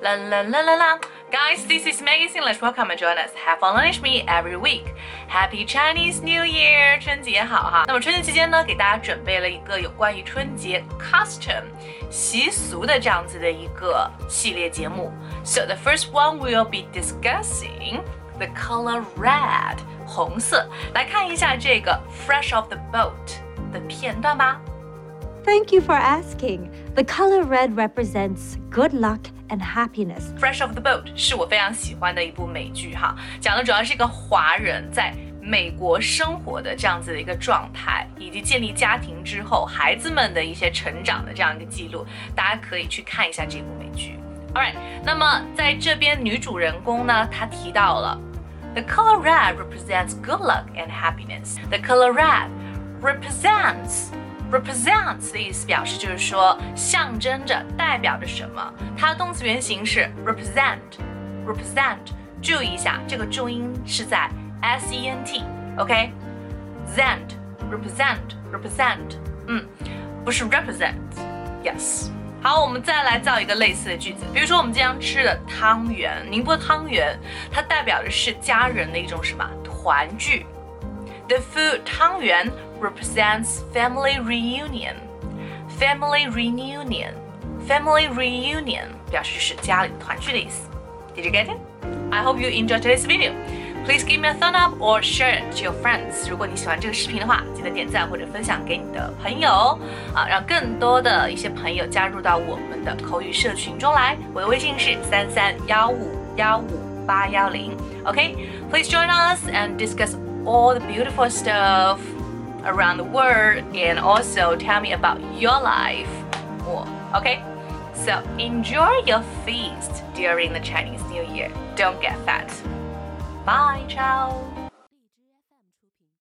La la la la la. Guys, this is Maggie English. Welcome and join us. Have fun lunch me every week. Happy Chinese New Year，春节好哈。那么春节期间呢，给大家准备了一个有关于春节 custom 习俗的这样子的一个系列节目。So the first one we'll be discussing the color red，红色。来看一下这个 Fresh off the boat 的片段吧。Thank you for asking. The color red represents good luck and happiness. Fresh of the boat 是我非常喜欢的一部美剧哈，讲的主要是一个华人在美国生活的这样子的一个状态，以及建立家庭之后孩子们的一些成长的这样一个记录，大家可以去看一下这部美剧。Alright，那么在这边女主人公呢，她提到了 The color red represents good luck and happiness. The color red represents represents 的意思表示就是说象征着、代表着什么。它的动词原形是 represent，represent。注意一下，这个重音是在 s e n t，OK？zent，represent，represent，嗯，不是 represent，yes。好，我们再来造一个类似的句子，比如说我们经常吃的汤圆，宁波汤圆，它代表的是家人的一种什么团聚。The food 汤圆 represents family reunion. Family reunion. Family reunion 表示是家里团聚的意思。Did you get it? I hope you enjoyed today's video. Please give me a thumb up or share it to your friends. 如果你喜欢这个视频的话，记得点赞或者分享给你的朋友啊，让更多的一些朋友加入到我们的口语社群中来。我的微信是三三幺五幺五八幺零。Okay, please join us and discuss all the beautiful stuff around the world and also tell me about your life more. Okay? So enjoy your feast during the Chinese New Year. Don't get fat. Bye, ciao.